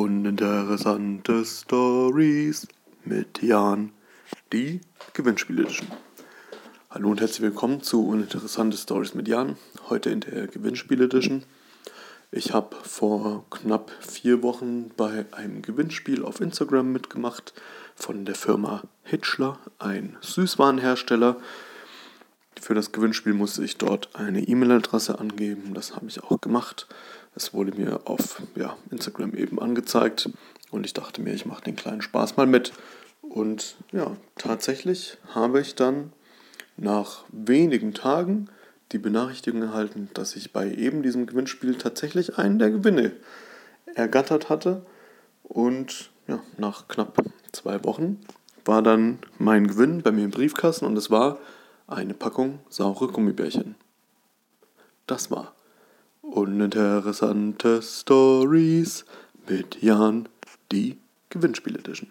Uninteressante Stories mit Jan, die Gewinnspiel Edition. Hallo und herzlich willkommen zu Uninteressante Stories mit Jan, heute in der Gewinnspiel Edition. Ich habe vor knapp vier Wochen bei einem Gewinnspiel auf Instagram mitgemacht von der Firma Hitchler, ein Süßwarenhersteller. Für das Gewinnspiel musste ich dort eine E-Mail-Adresse angeben. Das habe ich auch gemacht. Es wurde mir auf ja, Instagram eben angezeigt und ich dachte mir, ich mache den kleinen Spaß mal mit. Und ja, tatsächlich habe ich dann nach wenigen Tagen die Benachrichtigung erhalten, dass ich bei eben diesem Gewinnspiel tatsächlich einen der Gewinne ergattert hatte. Und ja, nach knapp zwei Wochen war dann mein Gewinn bei mir im Briefkasten und es war eine Packung saure Gummibärchen. Das war Uninteressante Stories mit Jan, die Gewinnspiel Edition.